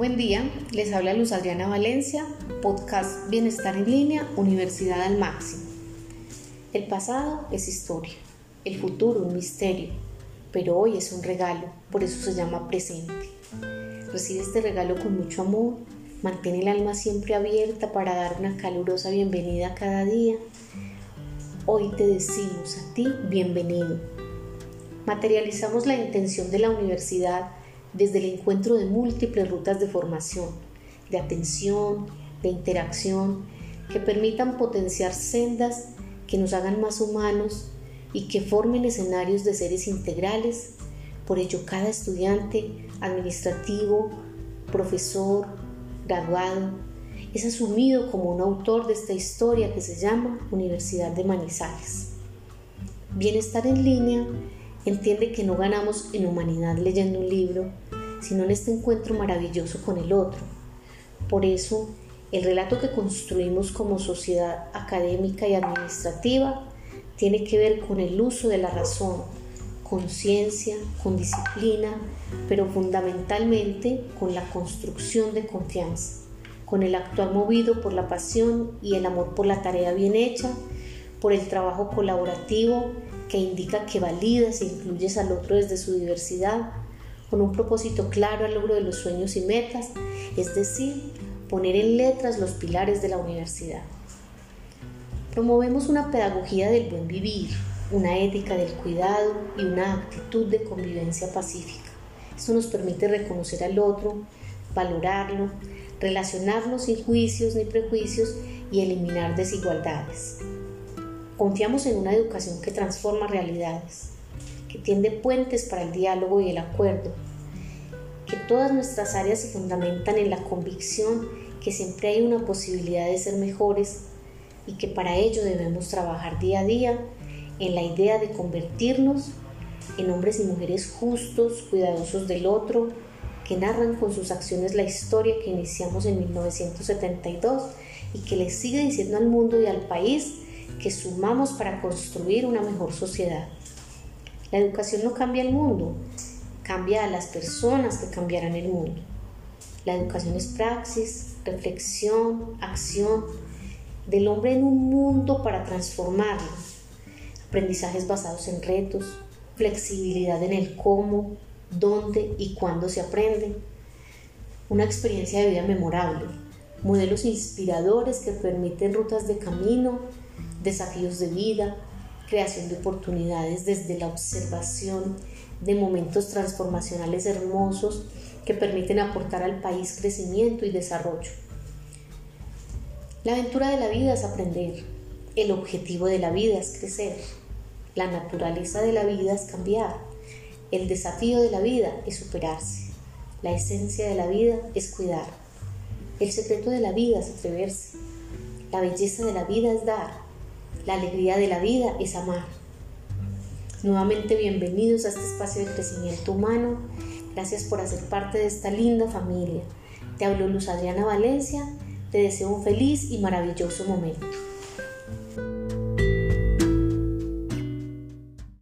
buen día. Les habla Luz Adriana Valencia, podcast Bienestar en línea, Universidad al Máximo. El pasado es historia, el futuro un misterio, pero hoy es un regalo, por eso se llama presente. Recibe este regalo con mucho amor, mantén el alma siempre abierta para dar una calurosa bienvenida cada día. Hoy te decimos a ti bienvenido. Materializamos la intención de la universidad desde el encuentro de múltiples rutas de formación, de atención, de interacción, que permitan potenciar sendas que nos hagan más humanos y que formen escenarios de seres integrales. Por ello, cada estudiante, administrativo, profesor, graduado, es asumido como un autor de esta historia que se llama Universidad de Manizales. Bienestar en línea entiende que no ganamos en humanidad leyendo un libro, sino en este encuentro maravilloso con el otro. Por eso, el relato que construimos como sociedad académica y administrativa tiene que ver con el uso de la razón, con ciencia, con disciplina, pero fundamentalmente con la construcción de confianza, con el actuar movido por la pasión y el amor por la tarea bien hecha, por el trabajo colaborativo que indica que validas e incluyes al otro desde su diversidad, con un propósito claro al logro de los sueños y metas, es decir, poner en letras los pilares de la universidad. Promovemos una pedagogía del buen vivir, una ética del cuidado y una actitud de convivencia pacífica. Esto nos permite reconocer al otro, valorarlo, relacionarnos sin juicios ni prejuicios y eliminar desigualdades. Confiamos en una educación que transforma realidades, que tiende puentes para el diálogo y el acuerdo, que todas nuestras áreas se fundamentan en la convicción que siempre hay una posibilidad de ser mejores y que para ello debemos trabajar día a día en la idea de convertirnos en hombres y mujeres justos, cuidadosos del otro, que narran con sus acciones la historia que iniciamos en 1972 y que le sigue diciendo al mundo y al país que sumamos para construir una mejor sociedad. La educación no cambia el mundo, cambia a las personas que cambiarán el mundo. La educación es praxis, reflexión, acción del hombre en un mundo para transformarlo. Aprendizajes basados en retos, flexibilidad en el cómo, dónde y cuándo se aprende. Una experiencia de vida memorable, modelos inspiradores que permiten rutas de camino desafíos de vida, creación de oportunidades desde la observación de momentos transformacionales hermosos que permiten aportar al país crecimiento y desarrollo. La aventura de la vida es aprender, el objetivo de la vida es crecer, la naturaleza de la vida es cambiar, el desafío de la vida es superarse, la esencia de la vida es cuidar, el secreto de la vida es atreverse, la belleza de la vida es dar, la alegría de la vida es amar. Nuevamente bienvenidos a este espacio de crecimiento humano. Gracias por hacer parte de esta linda familia. Te hablo Luz Adriana Valencia. Te deseo un feliz y maravilloso momento.